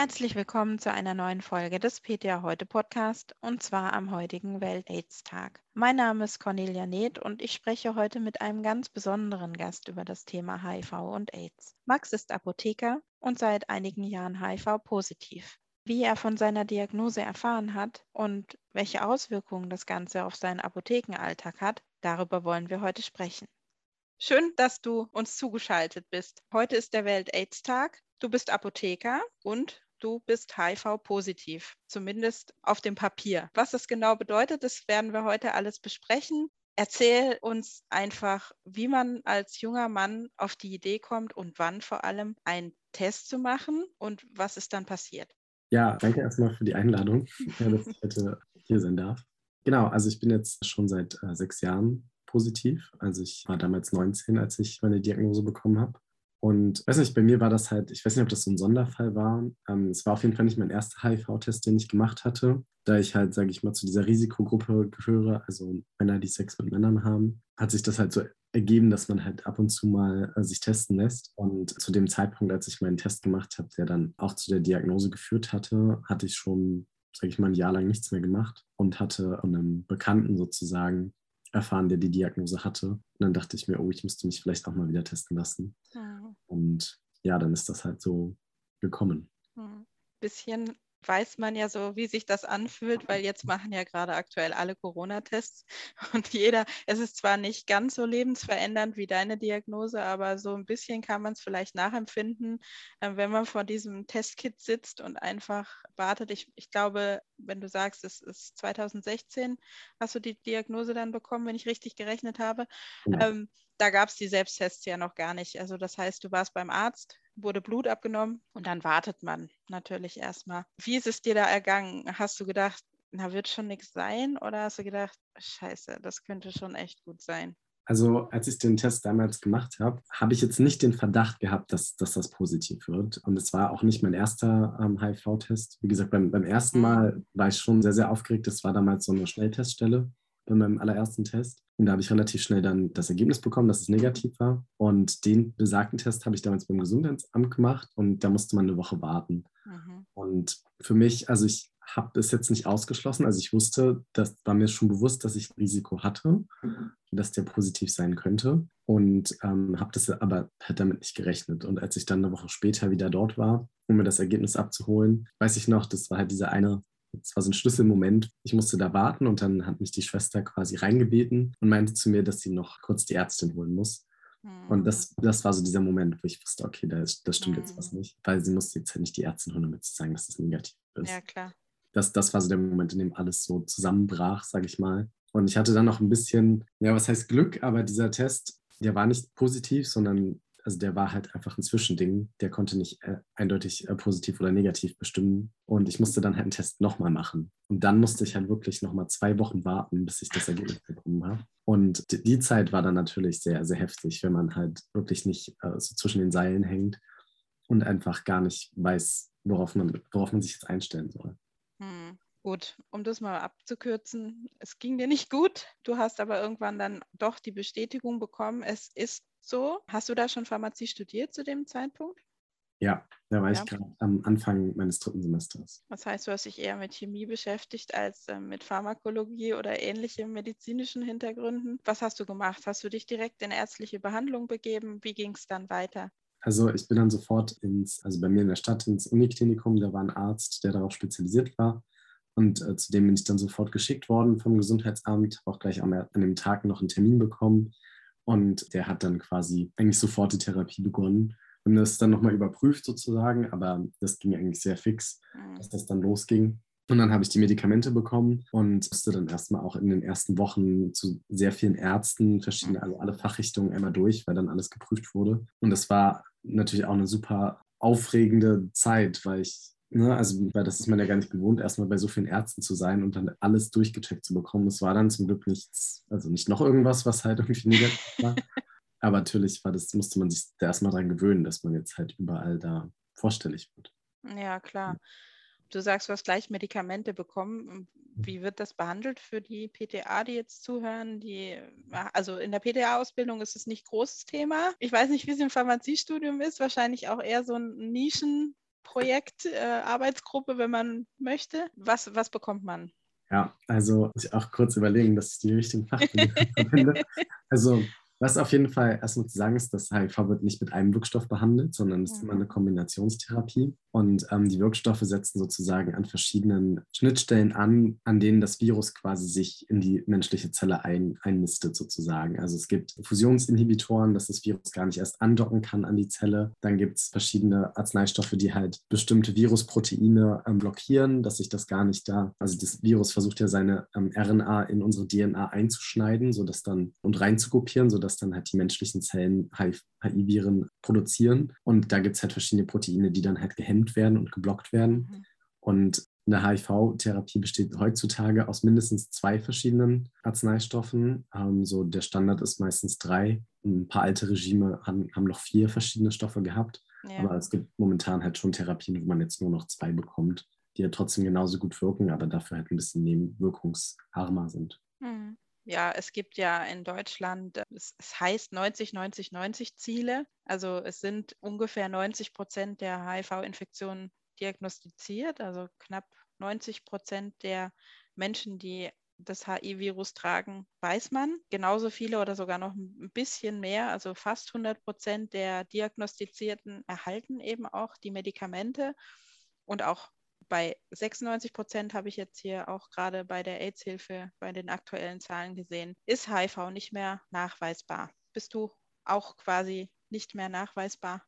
Herzlich willkommen zu einer neuen Folge des PTA Heute Podcast und zwar am heutigen Welt-AIDS-Tag. Mein Name ist Cornelia Neth und ich spreche heute mit einem ganz besonderen Gast über das Thema HIV und AIDS. Max ist Apotheker und seit einigen Jahren HIV-positiv. Wie er von seiner Diagnose erfahren hat und welche Auswirkungen das Ganze auf seinen Apothekenalltag hat, darüber wollen wir heute sprechen. Schön, dass du uns zugeschaltet bist. Heute ist der Welt-AIDS-Tag. Du bist Apotheker und du bist HIV-positiv, zumindest auf dem Papier. Was das genau bedeutet, das werden wir heute alles besprechen. Erzähl uns einfach, wie man als junger Mann auf die Idee kommt und wann vor allem einen Test zu machen und was ist dann passiert. Ja, danke erstmal für die Einladung, dass ich heute hier sein darf. Genau, also ich bin jetzt schon seit äh, sechs Jahren positiv. Also ich war damals 19, als ich meine Diagnose bekommen habe. Und weiß nicht, bei mir war das halt, ich weiß nicht, ob das so ein Sonderfall war. Ähm, es war auf jeden Fall nicht mein erster HIV-Test, den ich gemacht hatte, da ich halt, sage ich mal, zu dieser Risikogruppe gehöre, also Männer, die Sex mit Männern haben, hat sich das halt so ergeben, dass man halt ab und zu mal äh, sich testen lässt. Und zu dem Zeitpunkt, als ich meinen Test gemacht habe, der dann auch zu der Diagnose geführt hatte, hatte ich schon, sage ich mal, ein Jahr lang nichts mehr gemacht und hatte einem Bekannten sozusagen erfahren, der die Diagnose hatte. Und dann dachte ich mir, oh, ich müsste mich vielleicht auch mal wieder testen lassen. Mhm. Und ja, dann ist das halt so gekommen. Mhm. Bisschen weiß man ja so, wie sich das anfühlt, weil jetzt machen ja gerade aktuell alle Corona-Tests und jeder, es ist zwar nicht ganz so lebensverändernd wie deine Diagnose, aber so ein bisschen kann man es vielleicht nachempfinden, äh, wenn man vor diesem Testkit sitzt und einfach wartet. Ich, ich glaube, wenn du sagst, es ist 2016, hast du die Diagnose dann bekommen, wenn ich richtig gerechnet habe. Ja. Ähm, da gab es die Selbsttests ja noch gar nicht. Also das heißt, du warst beim Arzt, wurde Blut abgenommen und dann wartet man natürlich erstmal. Wie ist es dir da ergangen? Hast du gedacht, na, wird schon nichts sein? Oder hast du gedacht, scheiße, das könnte schon echt gut sein? Also als ich den Test damals gemacht habe, habe ich jetzt nicht den Verdacht gehabt, dass, dass das positiv wird. Und es war auch nicht mein erster ähm, HIV-Test. Wie gesagt, beim, beim ersten mhm. Mal war ich schon sehr, sehr aufgeregt. Das war damals so eine Schnellteststelle bei meinem allerersten Test. Und da habe ich relativ schnell dann das Ergebnis bekommen, dass es negativ war. Und den besagten Test habe ich damals beim Gesundheitsamt gemacht und da musste man eine Woche warten. Mhm. Und für mich, also ich habe es jetzt nicht ausgeschlossen. Also ich wusste, das war mir schon bewusst, dass ich ein Risiko hatte, mhm. dass der positiv sein könnte. Und ähm, habe das aber halt damit nicht gerechnet. Und als ich dann eine Woche später wieder dort war, um mir das Ergebnis abzuholen, weiß ich noch, das war halt dieser eine es war so ein Schlüsselmoment. Ich musste da warten und dann hat mich die Schwester quasi reingebeten und meinte zu mir, dass sie noch kurz die Ärztin holen muss. Mhm. Und das, das war so dieser Moment, wo ich wusste, okay, da, das stimmt mhm. jetzt was hm. nicht, weil sie musste jetzt halt nicht die Ärztin holen, damit zu sagen, dass das negativ ist. Ja, klar. Das, das war so der Moment, in dem alles so zusammenbrach, sage ich mal. Und ich hatte dann noch ein bisschen, ja, was heißt Glück, aber dieser Test, der war nicht positiv, sondern also der war halt einfach ein Zwischending. Der konnte nicht äh, eindeutig äh, positiv oder negativ bestimmen. Und ich musste dann halt einen Test nochmal machen. Und dann musste ich halt wirklich nochmal zwei Wochen warten, bis ich das Ergebnis bekommen habe. Und die Zeit war dann natürlich sehr, sehr heftig, wenn man halt wirklich nicht äh, so zwischen den Seilen hängt und einfach gar nicht weiß, worauf man, worauf man sich jetzt einstellen soll. Hm. Gut, um das mal abzukürzen, es ging dir nicht gut. Du hast aber irgendwann dann doch die Bestätigung bekommen, es ist so. Hast du da schon Pharmazie studiert zu dem Zeitpunkt? Ja, da war ja. ich gerade am Anfang meines dritten Semesters. Das heißt, du hast dich eher mit Chemie beschäftigt als äh, mit Pharmakologie oder ähnlichen medizinischen Hintergründen. Was hast du gemacht? Hast du dich direkt in ärztliche Behandlung begeben? Wie ging es dann weiter? Also ich bin dann sofort ins, also bei mir in der Stadt ins Uniklinikum, da war ein Arzt, der darauf spezialisiert war. Und äh, zudem bin ich dann sofort geschickt worden vom Gesundheitsamt, auch gleich am, an dem Tag noch einen Termin bekommen. Und der hat dann quasi eigentlich sofort die Therapie begonnen. Wir haben das dann nochmal überprüft sozusagen, aber das ging eigentlich sehr fix, mhm. dass das dann losging. Und dann habe ich die Medikamente bekommen und musste dann erstmal auch in den ersten Wochen zu sehr vielen Ärzten, verschiedene, also alle Fachrichtungen einmal durch, weil dann alles geprüft wurde. Und das war natürlich auch eine super aufregende Zeit, weil ich Ne, also, weil das ist man ja gar nicht gewohnt, erstmal bei so vielen Ärzten zu sein und dann alles durchgecheckt zu bekommen. Es war dann zum Glück nichts, also nicht noch irgendwas, was halt irgendwie negativ war. Aber natürlich war das, musste man sich da erstmal dran gewöhnen, dass man jetzt halt überall da vorstellig wird. Ja, klar. Du sagst, du hast gleich Medikamente bekommen. Wie wird das behandelt für die PTA, die jetzt zuhören? Die, also in der PTA-Ausbildung ist es nicht großes Thema. Ich weiß nicht, wie es im Pharmaziestudium ist. Wahrscheinlich auch eher so ein Nischen Projekt, äh, Arbeitsgruppe, wenn man möchte. Was, was bekommt man? Ja, also ich auch kurz überlegen, dass ich die richtigen Fachbegriffe verwende. Also was auf jeden Fall erstmal zu sagen ist, dass HIV wird nicht mit einem Wirkstoff behandelt, sondern es ist immer eine mhm. Kombinationstherapie. Und ähm, die Wirkstoffe setzen sozusagen an verschiedenen Schnittstellen an, an denen das Virus quasi sich in die menschliche Zelle ein, einnistet sozusagen. Also es gibt Fusionsinhibitoren, dass das Virus gar nicht erst andocken kann an die Zelle. Dann gibt es verschiedene Arzneistoffe, die halt bestimmte Virusproteine ähm, blockieren, dass sich das gar nicht da, also das Virus versucht ja seine ähm, RNA in unsere DNA einzuschneiden, sodass dann und reinzukopieren, sodass dann halt die menschlichen Zellen HIV-Viren produzieren. Und da gibt es halt verschiedene Proteine, die dann halt gehemmt werden und geblockt werden. Mhm. Und eine HIV-Therapie besteht heutzutage aus mindestens zwei verschiedenen Arzneistoffen. Ähm, so der Standard ist meistens drei. Ein paar alte Regime haben, haben noch vier verschiedene Stoffe gehabt. Ja. Aber es gibt momentan halt schon Therapien, wo man jetzt nur noch zwei bekommt, die ja trotzdem genauso gut wirken, aber dafür halt ein bisschen nebenwirkungsarmer sind. Mhm. Ja, es gibt ja in Deutschland, es, es, heißt 90, 90, 90 Ziele. Also es sind ungefähr 90 Prozent der HIV-Infektionen diagnostiziert, also knapp 90 Prozent der Menschen, die das HIV-Virus tragen, weiß man. Genauso viele oder sogar noch ein bisschen mehr, also fast 100 Prozent der Diagnostizierten erhalten eben auch die Medikamente und auch bei 96 Prozent habe ich jetzt hier auch gerade bei der AIDS-Hilfe bei den aktuellen Zahlen gesehen, ist HIV nicht mehr nachweisbar. Bist du auch quasi nicht mehr nachweisbar?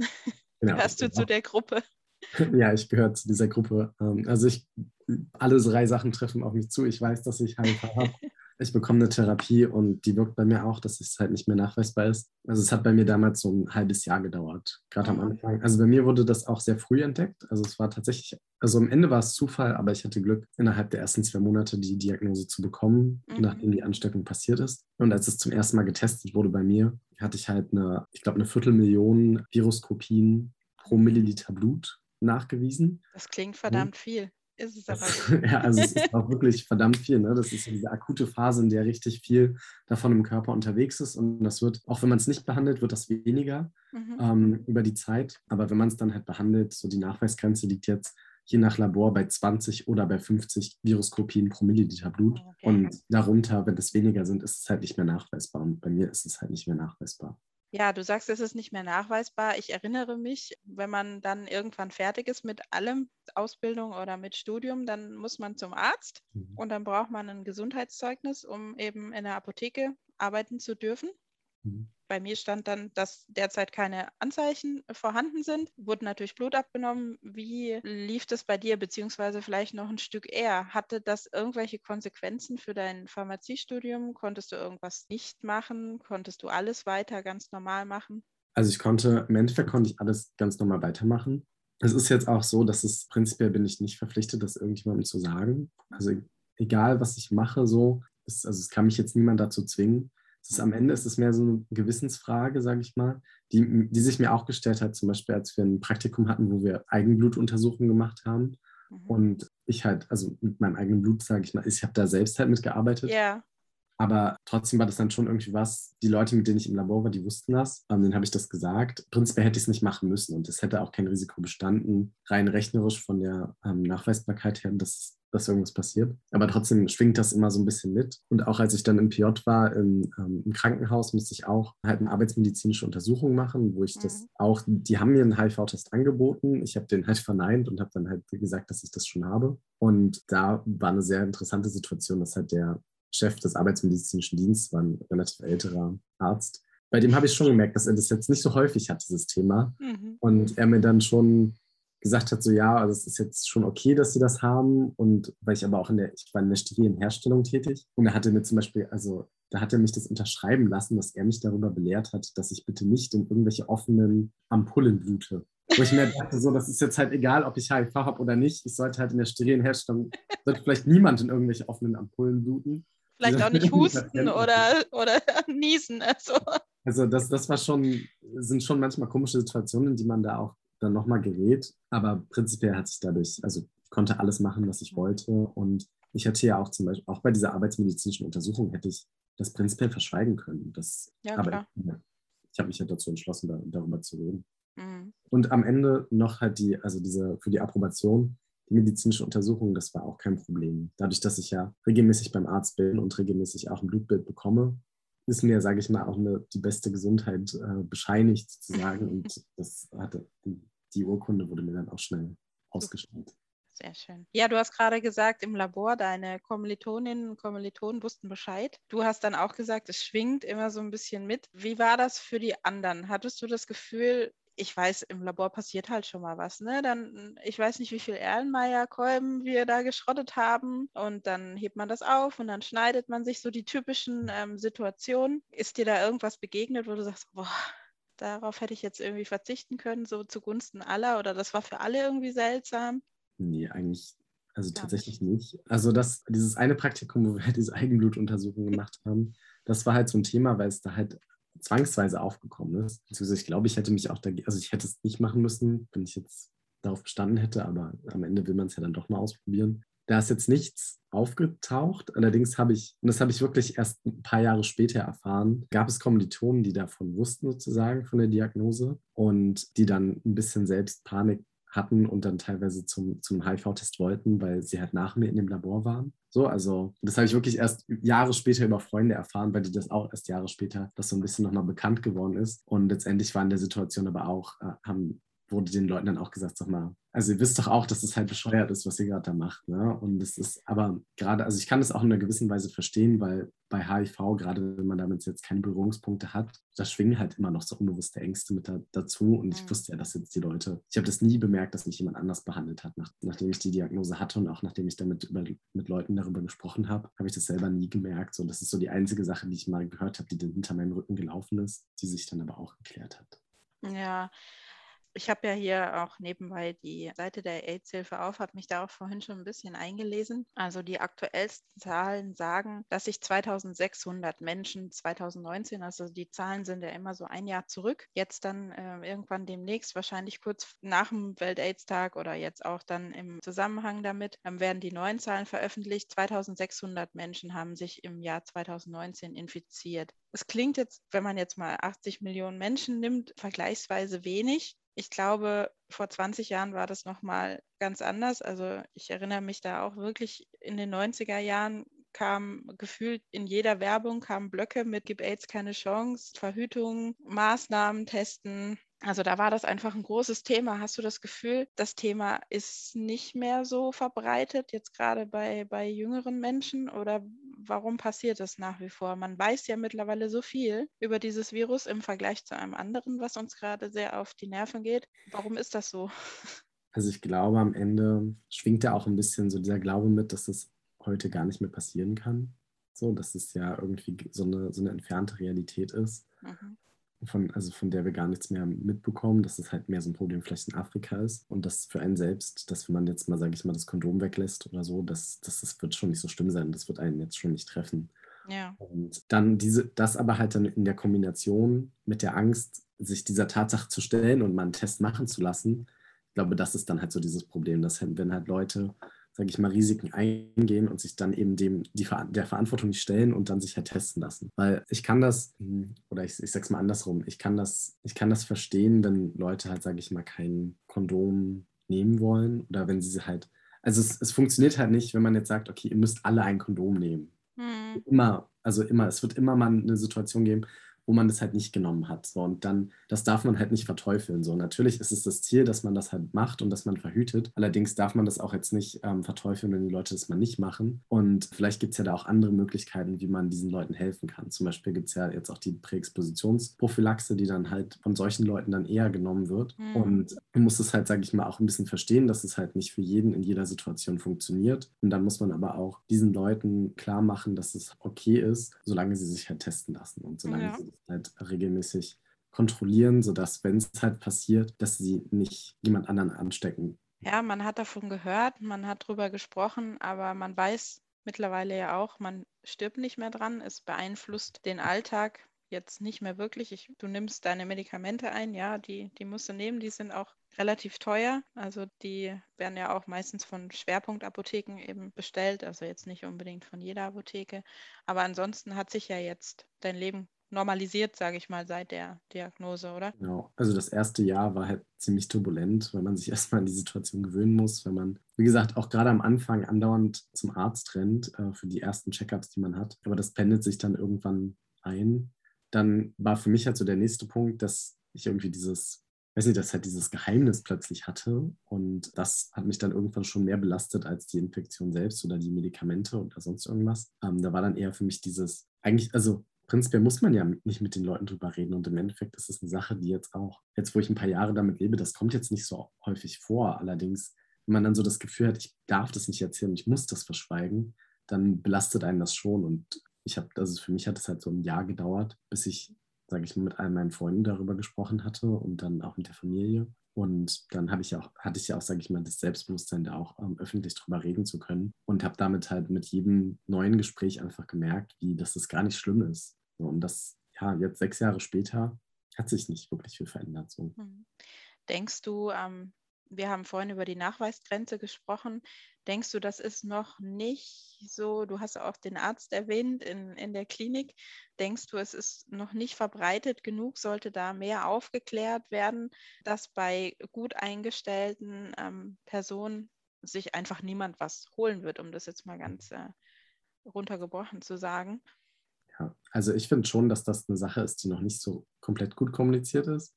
Genau, Gehörst du zu der Gruppe? Ja, ich gehöre zu dieser Gruppe. Ähm, also ich, alle drei Sachen treffen auf mich zu. Ich weiß, dass ich HIV habe. Ich bekomme eine Therapie und die wirkt bei mir auch, dass es halt nicht mehr nachweisbar ist. Also es hat bei mir damals so ein halbes Jahr gedauert, gerade am mhm. Anfang. Also bei mir wurde das auch sehr früh entdeckt. Also es war tatsächlich, also am Ende war es Zufall, aber ich hatte Glück, innerhalb der ersten zwei Monate die Diagnose zu bekommen, mhm. nachdem die Ansteckung passiert ist. Und als es zum ersten Mal getestet wurde bei mir, hatte ich halt eine, ich glaube, eine Viertelmillion Viruskopien pro Milliliter Blut nachgewiesen. Das klingt verdammt viel. Ist es aber. ja, also es ist auch wirklich verdammt viel. Ne? Das ist diese akute Phase, in der richtig viel davon im Körper unterwegs ist. Und das wird, auch wenn man es nicht behandelt, wird das weniger mhm. ähm, über die Zeit. Aber wenn man es dann halt behandelt, so die Nachweisgrenze liegt jetzt je nach Labor bei 20 oder bei 50 Viruskopien pro Milliliter Blut. Okay. Und darunter, wenn es weniger sind, ist es halt nicht mehr nachweisbar. Und bei mir ist es halt nicht mehr nachweisbar. Ja, du sagst, es ist nicht mehr nachweisbar. Ich erinnere mich, wenn man dann irgendwann fertig ist mit allem, Ausbildung oder mit Studium, dann muss man zum Arzt mhm. und dann braucht man ein Gesundheitszeugnis, um eben in der Apotheke arbeiten zu dürfen. Mhm. Bei mir stand dann, dass derzeit keine Anzeichen vorhanden sind. Wurde natürlich Blut abgenommen. Wie lief das bei dir, beziehungsweise vielleicht noch ein Stück eher? Hatte das irgendwelche Konsequenzen für dein Pharmaziestudium? Konntest du irgendwas nicht machen? Konntest du alles weiter ganz normal machen? Also ich konnte, im Endeffekt konnte ich alles ganz normal weitermachen. Es ist jetzt auch so, dass es prinzipiell bin ich nicht verpflichtet, das irgendjemandem zu sagen. Also egal, was ich mache, so, ist, also es kann mich jetzt niemand dazu zwingen ist, am Ende ist es mehr so eine Gewissensfrage, sage ich mal, die, die sich mir auch gestellt hat, zum Beispiel als wir ein Praktikum hatten, wo wir Eigenblutuntersuchungen gemacht haben. Mhm. Und ich halt, also mit meinem eigenen Blut, sage ich mal, ich habe da selbst halt mitgearbeitet. Ja. Aber trotzdem war das dann schon irgendwie was, die Leute, mit denen ich im Labor war, die wussten das. Ähm, denen habe ich das gesagt. Prinzipiell hätte ich es nicht machen müssen und es hätte auch kein Risiko bestanden, rein rechnerisch von der ähm, Nachweisbarkeit her, dass dass irgendwas passiert. Aber trotzdem schwingt das immer so ein bisschen mit. Und auch als ich dann im PJ war, im, ähm, im Krankenhaus, musste ich auch halt eine arbeitsmedizinische Untersuchung machen, wo ich mhm. das auch, die haben mir einen HIV-Test angeboten. Ich habe den halt verneint und habe dann halt gesagt, dass ich das schon habe. Und da war eine sehr interessante Situation, dass halt der Chef des arbeitsmedizinischen Dienstes war ein relativ älterer Arzt. Bei dem habe ich schon gemerkt, dass er das jetzt nicht so häufig hat, dieses Thema. Mhm. Und er mir dann schon gesagt hat, so ja, also es ist jetzt schon okay, dass sie das haben. Und weil ich aber auch in der, ich war in der sterilen Herstellung tätig. Und er hatte mir zum Beispiel, also da hat er mich das unterschreiben lassen, dass er mich darüber belehrt hat, dass ich bitte nicht in irgendwelche offenen Ampullen blute. Wo ich mir dachte, so, das ist jetzt halt egal, ob ich HIV habe oder nicht. Ich sollte halt in der sterilen Herstellung, sollte vielleicht niemand in irgendwelche offenen Ampullen bluten. Vielleicht auch nicht husten oder, oder niesen. Also, also das, das war schon, sind schon manchmal komische Situationen, die man da auch dann nochmal gerät. Aber prinzipiell hat sich dadurch, also ich konnte alles machen, was ich wollte. Und ich hätte ja auch zum Beispiel, auch bei dieser arbeitsmedizinischen Untersuchung hätte ich das prinzipiell verschweigen können. Das, ja, aber ich, ich habe mich ja dazu entschlossen, da, darüber zu reden. Mhm. Und am Ende noch halt die, also diese für die Approbation, die medizinische Untersuchung, das war auch kein Problem. Dadurch, dass ich ja regelmäßig beim Arzt bin und regelmäßig auch ein Blutbild bekomme, ist mir, sage ich mal, auch eine, die beste Gesundheit äh, bescheinigt sozusagen. Und das hatte, die, Urkunde wurde mir dann auch schnell ausgestellt. Sehr schön. Ja, du hast gerade gesagt, im Labor, deine Kommilitoninnen und Kommilitonen wussten Bescheid. Du hast dann auch gesagt, es schwingt immer so ein bisschen mit. Wie war das für die anderen? Hattest du das Gefühl, ich weiß, im Labor passiert halt schon mal was, ne? Dann, ich weiß nicht, wie viel Erlenmeyer-Kolben wir da geschrottet haben und dann hebt man das auf und dann schneidet man sich so die typischen ähm, Situationen. Ist dir da irgendwas begegnet, wo du sagst, boah, darauf hätte ich jetzt irgendwie verzichten können, so zugunsten aller oder das war für alle irgendwie seltsam? Nee, eigentlich, also tatsächlich nicht. Also das, dieses eine Praktikum, wo wir halt diese Eigenblutuntersuchung gemacht haben, das war halt so ein Thema, weil es da halt zwangsweise aufgekommen ist. Ich glaube, ich hätte mich auch dagegen, also ich hätte es nicht machen müssen, wenn ich jetzt darauf bestanden hätte, aber am Ende will man es ja dann doch mal ausprobieren. Da ist jetzt nichts aufgetaucht. Allerdings habe ich, und das habe ich wirklich erst ein paar Jahre später erfahren, gab es Kommilitonen, die davon wussten sozusagen, von der Diagnose und die dann ein bisschen selbst Panik hatten und dann teilweise zum, zum HIV-Test wollten, weil sie halt nach mir in dem Labor waren. So, also das habe ich wirklich erst Jahre später über Freunde erfahren, weil die das auch erst Jahre später, das so ein bisschen nochmal bekannt geworden ist. Und letztendlich war in der Situation aber auch, äh, haben wurde den Leuten dann auch gesagt, sag mal, also ihr wisst doch auch, dass es halt bescheuert ist, was ihr gerade da macht. Ne? Und es ist aber gerade, also ich kann das auch in einer gewissen Weise verstehen, weil bei HIV, gerade wenn man damit jetzt keine Berührungspunkte hat, da schwingen halt immer noch so unbewusste Ängste mit da, dazu. Und ich mhm. wusste ja, dass jetzt die Leute, ich habe das nie bemerkt, dass mich jemand anders behandelt hat, nach, nachdem ich die Diagnose hatte und auch nachdem ich damit über, mit Leuten darüber gesprochen habe, habe ich das selber nie gemerkt. So, das ist so die einzige Sache, die ich mal gehört habe, die dann hinter meinem Rücken gelaufen ist, die sich dann aber auch geklärt hat. Ja, ich habe ja hier auch nebenbei die Seite der AIDS-Hilfe auf, habe mich darauf vorhin schon ein bisschen eingelesen. Also die aktuellsten Zahlen sagen, dass sich 2600 Menschen 2019, also die Zahlen sind ja immer so ein Jahr zurück, jetzt dann äh, irgendwann demnächst, wahrscheinlich kurz nach dem Welt-AIDS-Tag oder jetzt auch dann im Zusammenhang damit, dann werden die neuen Zahlen veröffentlicht. 2600 Menschen haben sich im Jahr 2019 infiziert. Es klingt jetzt, wenn man jetzt mal 80 Millionen Menschen nimmt, vergleichsweise wenig. Ich glaube, vor 20 Jahren war das nochmal ganz anders. Also ich erinnere mich da auch wirklich in den 90er Jahren kam gefühlt in jeder Werbung kamen Blöcke mit Gib AIDS keine Chance, Verhütung, Maßnahmen testen. Also da war das einfach ein großes Thema. Hast du das Gefühl, das Thema ist nicht mehr so verbreitet, jetzt gerade bei, bei jüngeren Menschen? Oder warum passiert das nach wie vor? Man weiß ja mittlerweile so viel über dieses Virus im Vergleich zu einem anderen, was uns gerade sehr auf die Nerven geht. Warum ist das so? Also ich glaube, am Ende schwingt da auch ein bisschen so dieser Glaube mit, dass es heute gar nicht mehr passieren kann. So, dass es ja irgendwie so eine, so eine entfernte Realität ist. Mhm von, also von der wir gar nichts mehr mitbekommen, dass es halt mehr so ein Problem vielleicht in Afrika ist und das für einen selbst, dass wenn man jetzt mal, sage ich mal, das Kondom weglässt oder so, das, das, das wird schon nicht so schlimm sein, das wird einen jetzt schon nicht treffen. Ja. Und dann diese, das aber halt dann in der Kombination mit der Angst, sich dieser Tatsache zu stellen und mal einen Test machen zu lassen, ich glaube, das ist dann halt so dieses Problem, dass wenn halt Leute sage ich mal, Risiken eingehen und sich dann eben dem, die, der Verantwortung nicht stellen und dann sich halt testen lassen. Weil ich kann das, hm, oder ich, ich es mal andersrum, ich kann das, ich kann das verstehen, wenn Leute halt, sage ich mal, kein Kondom nehmen wollen oder wenn sie halt, also es, es funktioniert halt nicht, wenn man jetzt sagt, okay, ihr müsst alle ein Kondom nehmen. Hm. Immer, also immer, es wird immer mal eine Situation geben, wo man das halt nicht genommen hat. So, und dann, das darf man halt nicht verteufeln. So, natürlich ist es das Ziel, dass man das halt macht und dass man verhütet. Allerdings darf man das auch jetzt nicht ähm, verteufeln, wenn die Leute das mal nicht machen. Und vielleicht gibt es ja da auch andere Möglichkeiten, wie man diesen Leuten helfen kann. Zum Beispiel gibt es ja jetzt auch die Präexpositionsprophylaxe, die dann halt von solchen Leuten dann eher genommen wird. Mhm. Und man muss es halt, sage ich mal, auch ein bisschen verstehen, dass es halt nicht für jeden in jeder Situation funktioniert. Und dann muss man aber auch diesen Leuten klar machen, dass es okay ist, solange sie sich halt testen lassen und solange ja. sie halt regelmäßig kontrollieren, sodass, wenn es halt passiert, dass sie nicht jemand anderen anstecken. Ja, man hat davon gehört, man hat darüber gesprochen, aber man weiß mittlerweile ja auch, man stirbt nicht mehr dran. Es beeinflusst den Alltag jetzt nicht mehr wirklich. Ich, du nimmst deine Medikamente ein, ja, die, die musst du nehmen, die sind auch relativ teuer. Also die werden ja auch meistens von Schwerpunktapotheken eben bestellt, also jetzt nicht unbedingt von jeder Apotheke. Aber ansonsten hat sich ja jetzt dein Leben normalisiert, sage ich mal, seit der Diagnose, oder? Genau. Also das erste Jahr war halt ziemlich turbulent, weil man sich erstmal an die Situation gewöhnen muss, wenn man, wie gesagt, auch gerade am Anfang andauernd zum Arzt rennt äh, für die ersten Checkups, die man hat. Aber das pendelt sich dann irgendwann ein. Dann war für mich halt so der nächste Punkt, dass ich irgendwie dieses weiß nicht, dass halt dieses Geheimnis plötzlich hatte. Und das hat mich dann irgendwann schon mehr belastet als die Infektion selbst oder die Medikamente oder sonst irgendwas. Ähm, da war dann eher für mich dieses, eigentlich, also prinzipiell muss man ja nicht mit den Leuten drüber reden. Und im Endeffekt ist es eine Sache, die jetzt auch, jetzt wo ich ein paar Jahre damit lebe, das kommt jetzt nicht so häufig vor. Allerdings, wenn man dann so das Gefühl hat, ich darf das nicht erzählen, ich muss das verschweigen, dann belastet einen das schon. Und ich habe, also für mich hat es halt so ein Jahr gedauert, bis ich sage ich mal, mit all meinen Freunden darüber gesprochen hatte und dann auch mit der Familie. Und dann habe ich auch, hatte ich ja auch, sage ich mal, das Selbstbewusstsein, da auch ähm, öffentlich drüber reden zu können. Und habe damit halt mit jedem neuen Gespräch einfach gemerkt, wie dass das gar nicht schlimm ist. Und das, ja, jetzt sechs Jahre später hat sich nicht wirklich viel verändert. So. Hm. Denkst du, ähm, wir haben vorhin über die Nachweisgrenze gesprochen. Denkst du, das ist noch nicht so, du hast auch den Arzt erwähnt in, in der Klinik, denkst du, es ist noch nicht verbreitet genug, sollte da mehr aufgeklärt werden, dass bei gut eingestellten ähm, Personen sich einfach niemand was holen wird, um das jetzt mal ganz äh, runtergebrochen zu sagen? Ja, also ich finde schon, dass das eine Sache ist, die noch nicht so komplett gut kommuniziert ist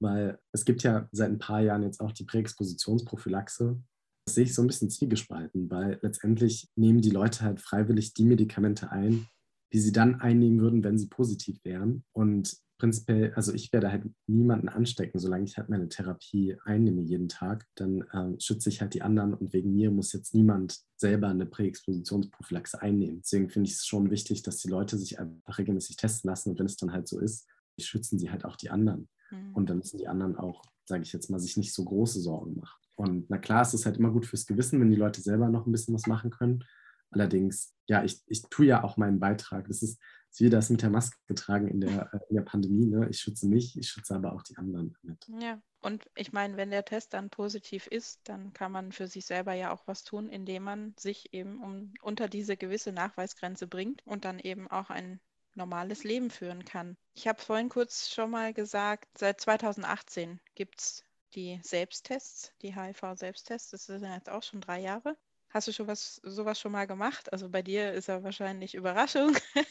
weil es gibt ja seit ein paar Jahren jetzt auch die Präexpositionsprophylaxe. Das sehe ich so ein bisschen zwiegespalten, weil letztendlich nehmen die Leute halt freiwillig die Medikamente ein, die sie dann einnehmen würden, wenn sie positiv wären. Und prinzipiell, also ich werde halt niemanden anstecken, solange ich halt meine Therapie einnehme jeden Tag, dann äh, schütze ich halt die anderen und wegen mir muss jetzt niemand selber eine Präexpositionsprophylaxe einnehmen. Deswegen finde ich es schon wichtig, dass die Leute sich einfach regelmäßig testen lassen und wenn es dann halt so ist, schützen sie halt auch die anderen. Mhm. Und dann müssen die anderen auch, sage ich jetzt mal, sich nicht so große Sorgen machen. Und na klar, es ist halt immer gut fürs Gewissen, wenn die Leute selber noch ein bisschen was machen können. Allerdings, ja, ich, ich tue ja auch meinen Beitrag. Das ist, wie das mit der Maske getragen in der, äh, in der Pandemie. Ne? Ich schütze mich, ich schütze aber auch die anderen damit. Ja, und ich meine, wenn der Test dann positiv ist, dann kann man für sich selber ja auch was tun, indem man sich eben um, unter diese gewisse Nachweisgrenze bringt und dann eben auch ein normales Leben führen kann. Ich habe vorhin kurz schon mal gesagt, seit 2018 gibt es die Selbsttests, die HIV-Selbsttests. Das sind jetzt auch schon drei Jahre. Hast du schon was, sowas schon mal gemacht? Also bei dir ist er wahrscheinlich Überraschung,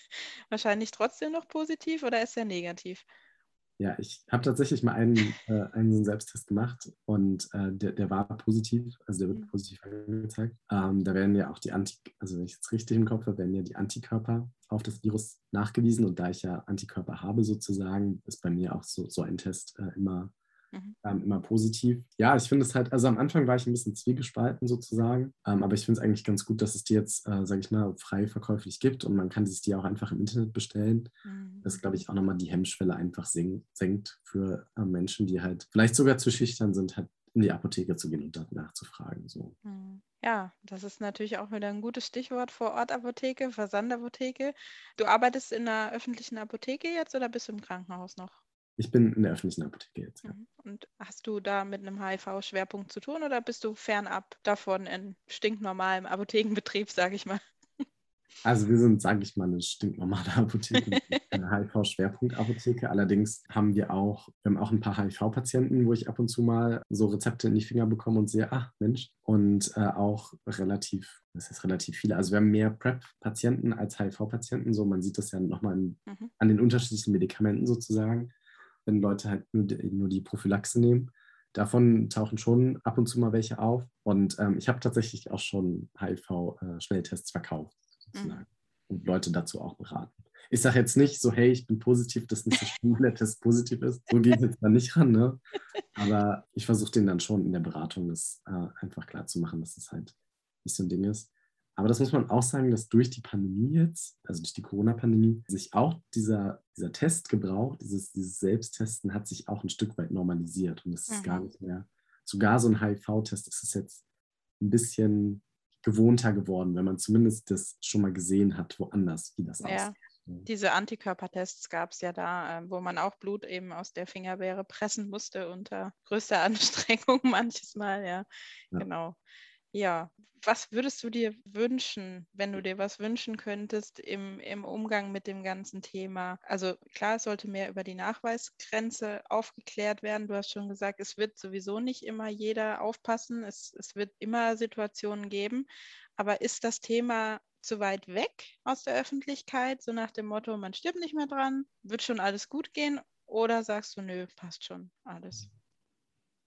wahrscheinlich trotzdem noch positiv oder ist er negativ? Ja, ich habe tatsächlich mal einen, äh, einen Selbsttest gemacht und äh, der, der war positiv, also der wird mhm. positiv angezeigt. Ähm, da werden ja auch die Anti, also wenn ich jetzt richtig im Kopf habe, werden ja die Antikörper auf das Virus nachgewiesen und da ich ja Antikörper habe sozusagen, ist bei mir auch so, so ein Test äh, immer Mhm. Ähm, immer positiv. Ja, ich finde es halt, also am Anfang war ich ein bisschen zwiegespalten sozusagen, ähm, aber ich finde es eigentlich ganz gut, dass es die jetzt, äh, sage ich mal, frei verkäuflich gibt und man kann sich die auch einfach im Internet bestellen. Mhm. Das, glaube ich, auch nochmal die Hemmschwelle einfach senkt für äh, Menschen, die halt vielleicht sogar zu schüchtern sind, halt in die Apotheke zu gehen und dort nachzufragen. So. Mhm. Ja, das ist natürlich auch wieder ein gutes Stichwort vor Ort Apotheke, Versandapotheke. Du arbeitest in einer öffentlichen Apotheke jetzt oder bist du im Krankenhaus noch? Ich bin in der öffentlichen Apotheke jetzt. Ja. Mhm. Und hast du da mit einem HIV-Schwerpunkt zu tun oder bist du fernab davon in stinknormalem Apothekenbetrieb, sage ich mal? Also wir sind, sage ich mal, eine stinknormale Apotheke, eine HIV-Schwerpunkt-Apotheke. Allerdings haben wir auch, wir haben auch ein paar HIV-Patienten, wo ich ab und zu mal so Rezepte in die Finger bekomme und sehe, ach Mensch, und äh, auch relativ, das ist relativ viele. Also wir haben mehr PrEP-Patienten als HIV-Patienten. So, man sieht das ja nochmal mhm. an den unterschiedlichen Medikamenten sozusagen wenn Leute halt nur die, nur die Prophylaxe nehmen. Davon tauchen schon ab und zu mal welche auf. Und ähm, ich habe tatsächlich auch schon HIV-Schnelltests äh, verkauft, sozusagen. Mhm. Und Leute dazu auch beraten. Ich sage jetzt nicht so, hey, ich bin positiv, das ist nicht so schlimm, wenn der Test positiv ist. So gehe ich jetzt da nicht ran, ne? Aber ich versuche den dann schon in der Beratung das äh, einfach klar zu machen, dass es das halt nicht so ein Ding ist. Aber das muss man auch sagen, dass durch die Pandemie jetzt, also durch die Corona-Pandemie, sich auch dieser, dieser Testgebrauch, dieses, dieses Selbsttesten hat sich auch ein Stück weit normalisiert. Und es ist mhm. gar nicht mehr, sogar so ein HIV-Test ist es jetzt ein bisschen gewohnter geworden, wenn man zumindest das schon mal gesehen hat, woanders, wie das ja. aussieht. Diese Antikörpertests gab es ja da, ähm, wo man auch Blut eben aus der Fingerbeere pressen musste unter größter Anstrengung manches Mal, ja. ja. Genau. Ja, was würdest du dir wünschen, wenn du dir was wünschen könntest im, im Umgang mit dem ganzen Thema? Also klar, es sollte mehr über die Nachweisgrenze aufgeklärt werden. Du hast schon gesagt, es wird sowieso nicht immer jeder aufpassen. Es, es wird immer Situationen geben. Aber ist das Thema zu weit weg aus der Öffentlichkeit, so nach dem Motto, man stirbt nicht mehr dran, wird schon alles gut gehen? Oder sagst du, nö, passt schon alles?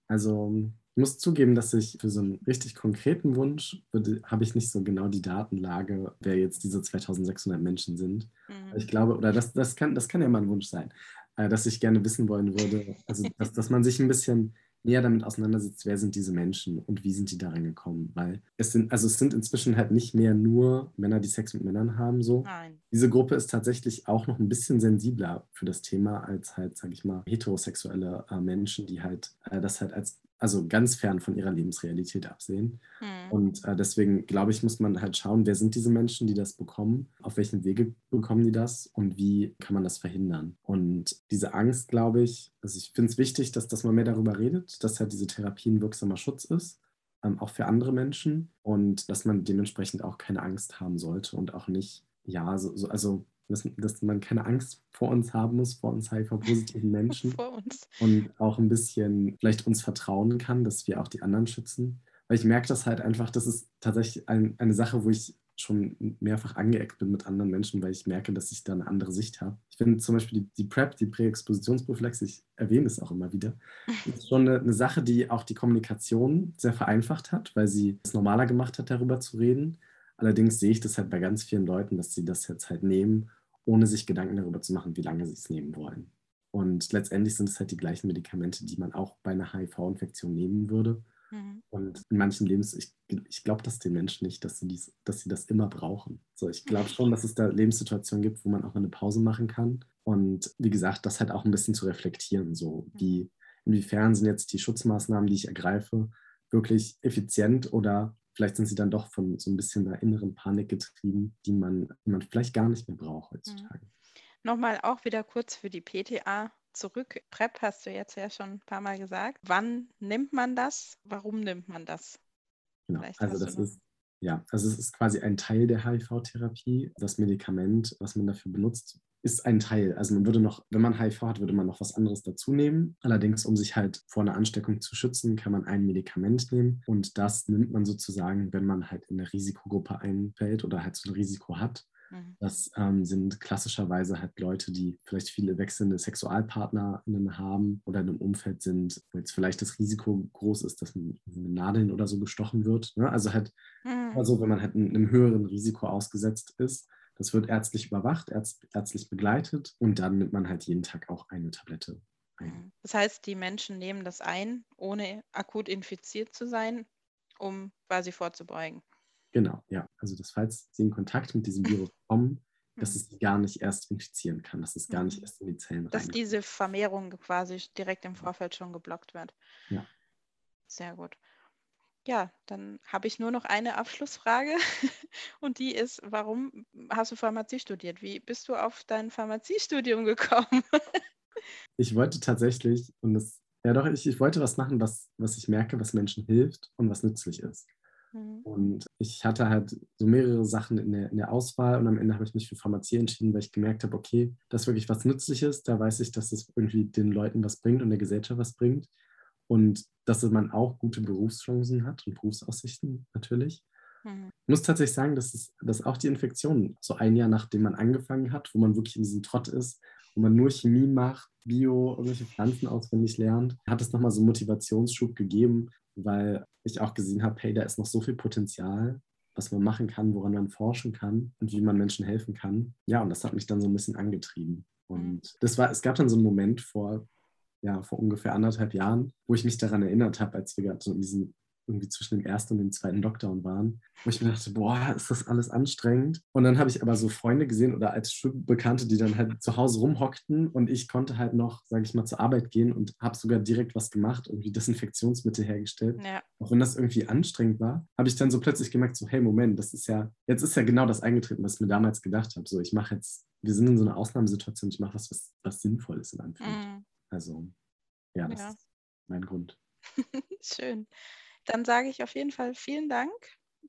Also ich muss zugeben, dass ich für so einen richtig konkreten Wunsch habe ich nicht so genau die Datenlage, wer jetzt diese 2600 Menschen sind. Mhm. Ich glaube, oder das, das, kann, das kann ja mal ein Wunsch sein, äh, dass ich gerne wissen wollen würde, also dass, dass man sich ein bisschen näher damit auseinandersetzt, wer sind diese Menschen und wie sind die daran gekommen. Weil es sind, also es sind inzwischen halt nicht mehr nur Männer, die Sex mit Männern haben. So. Nein. Diese Gruppe ist tatsächlich auch noch ein bisschen sensibler für das Thema als halt, sage ich mal, heterosexuelle äh, Menschen, die halt äh, das halt als also ganz fern von ihrer Lebensrealität absehen. Mhm. Und äh, deswegen glaube ich, muss man halt schauen, wer sind diese Menschen, die das bekommen, auf welchen Wege bekommen die das und wie kann man das verhindern. Und diese Angst, glaube ich, also ich finde es wichtig, dass, dass man mehr darüber redet, dass halt diese Therapie ein wirksamer Schutz ist. Ähm, auch für andere Menschen und dass man dementsprechend auch keine Angst haben sollte und auch nicht, ja, so, so also dass, dass man keine Angst vor uns haben muss, vor uns HIV-positiven Menschen. vor uns. Und auch ein bisschen vielleicht uns vertrauen kann, dass wir auch die anderen schützen. Weil ich merke das halt einfach, das ist tatsächlich ein, eine Sache, wo ich schon mehrfach angeeckt bin mit anderen Menschen, weil ich merke, dass ich da eine andere Sicht habe. Ich finde zum Beispiel die, die PrEP, die Präexpositionsprophylaxe, ich erwähne es auch immer wieder, ist schon eine, eine Sache, die auch die Kommunikation sehr vereinfacht hat, weil sie es normaler gemacht hat, darüber zu reden. Allerdings sehe ich das halt bei ganz vielen Leuten, dass sie das jetzt halt nehmen ohne sich Gedanken darüber zu machen, wie lange sie es nehmen wollen. Und letztendlich sind es halt die gleichen Medikamente, die man auch bei einer HIV-Infektion nehmen würde. Mhm. Und in manchen Lebens, ich, ich glaube das den Menschen nicht, dass sie, dies, dass sie das immer brauchen. So, ich glaube schon, dass es da Lebenssituationen gibt, wo man auch mal eine Pause machen kann. Und wie gesagt, das halt auch ein bisschen zu reflektieren. So, mhm. wie, inwiefern sind jetzt die Schutzmaßnahmen, die ich ergreife, wirklich effizient oder vielleicht sind sie dann doch von so ein bisschen einer inneren Panik getrieben, die man, die man vielleicht gar nicht mehr braucht heutzutage. Mhm. Nochmal auch wieder kurz für die PTA zurück. PrEP hast du jetzt ja schon ein paar Mal gesagt. Wann nimmt man das? Warum nimmt man das? Genau, vielleicht also das ist, ja, also es ist quasi ein Teil der HIV-Therapie. Das Medikament, was man dafür benutzt, ist ein Teil. Also man würde noch, wenn man HIV hat, würde man noch was anderes dazu nehmen. Allerdings, um sich halt vor einer Ansteckung zu schützen, kann man ein Medikament nehmen. Und das nimmt man sozusagen, wenn man halt in eine Risikogruppe einfällt oder halt so ein Risiko hat. Mhm. Das ähm, sind klassischerweise halt Leute, die vielleicht viele wechselnde SexualpartnerInnen haben oder in einem Umfeld sind, wo jetzt vielleicht das Risiko groß ist, dass man mit Nadeln oder so gestochen wird. Ne? Also halt, mhm. also wenn man halt einem höheren Risiko ausgesetzt ist. Das wird ärztlich überwacht, ärzt, ärztlich begleitet und dann nimmt man halt jeden Tag auch eine Tablette ein. Mhm. Das heißt, die Menschen nehmen das ein, ohne akut infiziert zu sein, um quasi vorzubeugen. Genau, ja. Also, dass falls sie in Kontakt mit diesem Virus kommen, dass es gar nicht erst infizieren kann, dass es gar nicht mhm. erst in die Zellen Dass reinkommt. diese Vermehrung quasi direkt im Vorfeld schon geblockt wird. Ja. Sehr gut. Ja, dann habe ich nur noch eine Abschlussfrage und die ist, warum hast du Pharmazie studiert? Wie bist du auf dein Pharmaziestudium gekommen? ich wollte tatsächlich, und das, ja doch, ich, ich wollte was machen, was, was ich merke, was Menschen hilft und was nützlich ist. Mhm. Und ich hatte halt so mehrere Sachen in der, in der Auswahl und am Ende habe ich mich für Pharmazie entschieden, weil ich gemerkt habe, okay, das ist wirklich was Nützliches, da weiß ich, dass es irgendwie den Leuten was bringt und der Gesellschaft was bringt und dass man auch gute Berufschancen hat und Berufsaussichten natürlich. Mhm. Ich muss tatsächlich sagen, dass, es, dass auch die Infektion, so ein Jahr nachdem man angefangen hat, wo man wirklich in diesem Trott ist, wo man nur Chemie macht, Bio, irgendwelche Pflanzen auswendig lernt, hat es nochmal so einen Motivationsschub gegeben, weil ich auch gesehen habe, hey, da ist noch so viel Potenzial, was man machen kann, woran man forschen kann und wie man Menschen helfen kann. Ja, und das hat mich dann so ein bisschen angetrieben. Mhm. Und das war, es gab dann so einen Moment vor ja, vor ungefähr anderthalb Jahren, wo ich mich daran erinnert habe, als wir gerade so in diesem irgendwie zwischen dem ersten und dem zweiten Lockdown waren, wo ich mir dachte, boah, ist das alles anstrengend. Und dann habe ich aber so Freunde gesehen oder als Bekannte, die dann halt zu Hause rumhockten und ich konnte halt noch, sage ich mal, zur Arbeit gehen und habe sogar direkt was gemacht, irgendwie Desinfektionsmittel hergestellt. Ja. Auch wenn das irgendwie anstrengend war, habe ich dann so plötzlich gemerkt, so, hey, Moment, das ist ja, jetzt ist ja genau das eingetreten, was ich mir damals gedacht habe. So, ich mache jetzt, wir sind in so einer Ausnahmesituation, ich mache was, was, was sinnvoll ist, in Anführungszeichen. Mhm. Also, ja, das ja. ist mein Grund. Schön. Dann sage ich auf jeden Fall vielen Dank,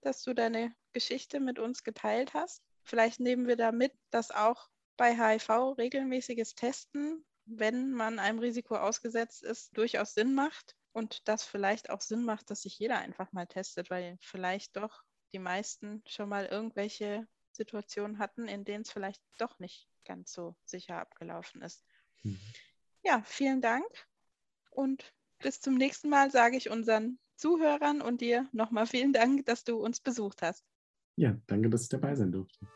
dass du deine Geschichte mit uns geteilt hast. Vielleicht nehmen wir da mit, dass auch bei HIV regelmäßiges Testen, wenn man einem Risiko ausgesetzt ist, durchaus Sinn macht und das vielleicht auch Sinn macht, dass sich jeder einfach mal testet, weil vielleicht doch die meisten schon mal irgendwelche Situationen hatten, in denen es vielleicht doch nicht ganz so sicher abgelaufen ist. Mhm. Ja, vielen Dank und bis zum nächsten Mal sage ich unseren Zuhörern und dir nochmal vielen Dank, dass du uns besucht hast. Ja, danke, dass ich dabei sein durfte.